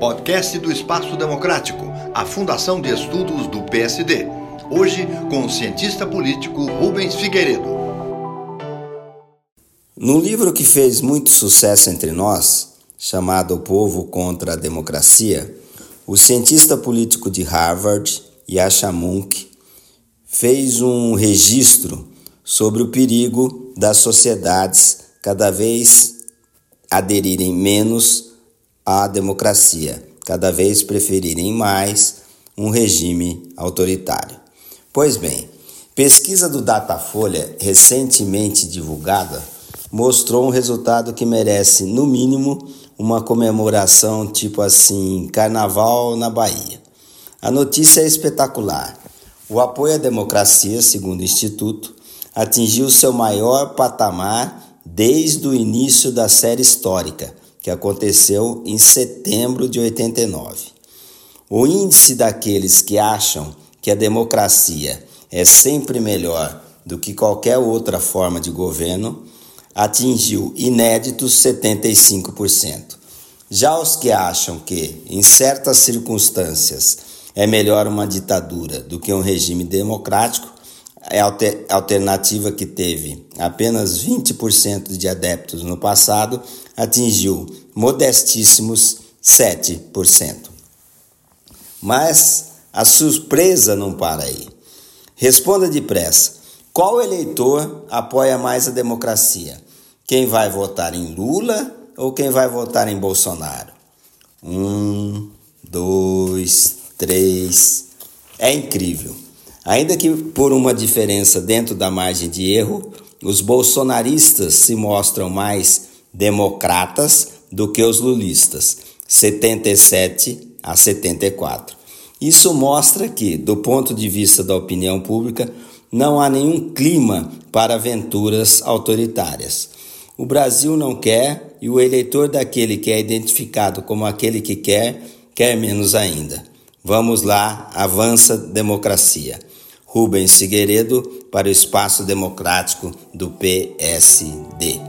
Podcast do Espaço Democrático, a Fundação de Estudos do PSD. Hoje com o cientista político Rubens Figueiredo. Num livro que fez muito sucesso entre nós, chamado O Povo contra a Democracia, o cientista político de Harvard, Yasha Munk, fez um registro sobre o perigo das sociedades cada vez aderirem menos à democracia, cada vez preferirem mais um regime autoritário. Pois bem, pesquisa do Datafolha recentemente divulgada mostrou um resultado que merece, no mínimo, uma comemoração tipo assim, Carnaval na Bahia. A notícia é espetacular. O apoio à democracia, segundo o Instituto, atingiu seu maior patamar desde o início da série histórica, que aconteceu em setembro de 89. O índice daqueles que acham que a democracia é sempre melhor do que qualquer outra forma de governo atingiu inéditos 75%. Já os que acham que, em certas circunstâncias, é melhor uma ditadura do que um regime democrático, alternativa que teve apenas 20% de adeptos no passado, atingiu modestíssimos 7%. Mas a surpresa não para aí. Responda depressa: qual eleitor apoia mais a democracia? Quem vai votar em Lula ou quem vai votar em Bolsonaro? Um, dois, três. É incrível. Ainda que por uma diferença dentro da margem de erro, os bolsonaristas se mostram mais democratas do que os lulistas, 77 a 74. Isso mostra que, do ponto de vista da opinião pública, não há nenhum clima para aventuras autoritárias. O Brasil não quer e o eleitor daquele que é identificado como aquele que quer, quer menos ainda. Vamos lá, avança democracia. Rubens Figueiredo para o Espaço Democrático do PSD.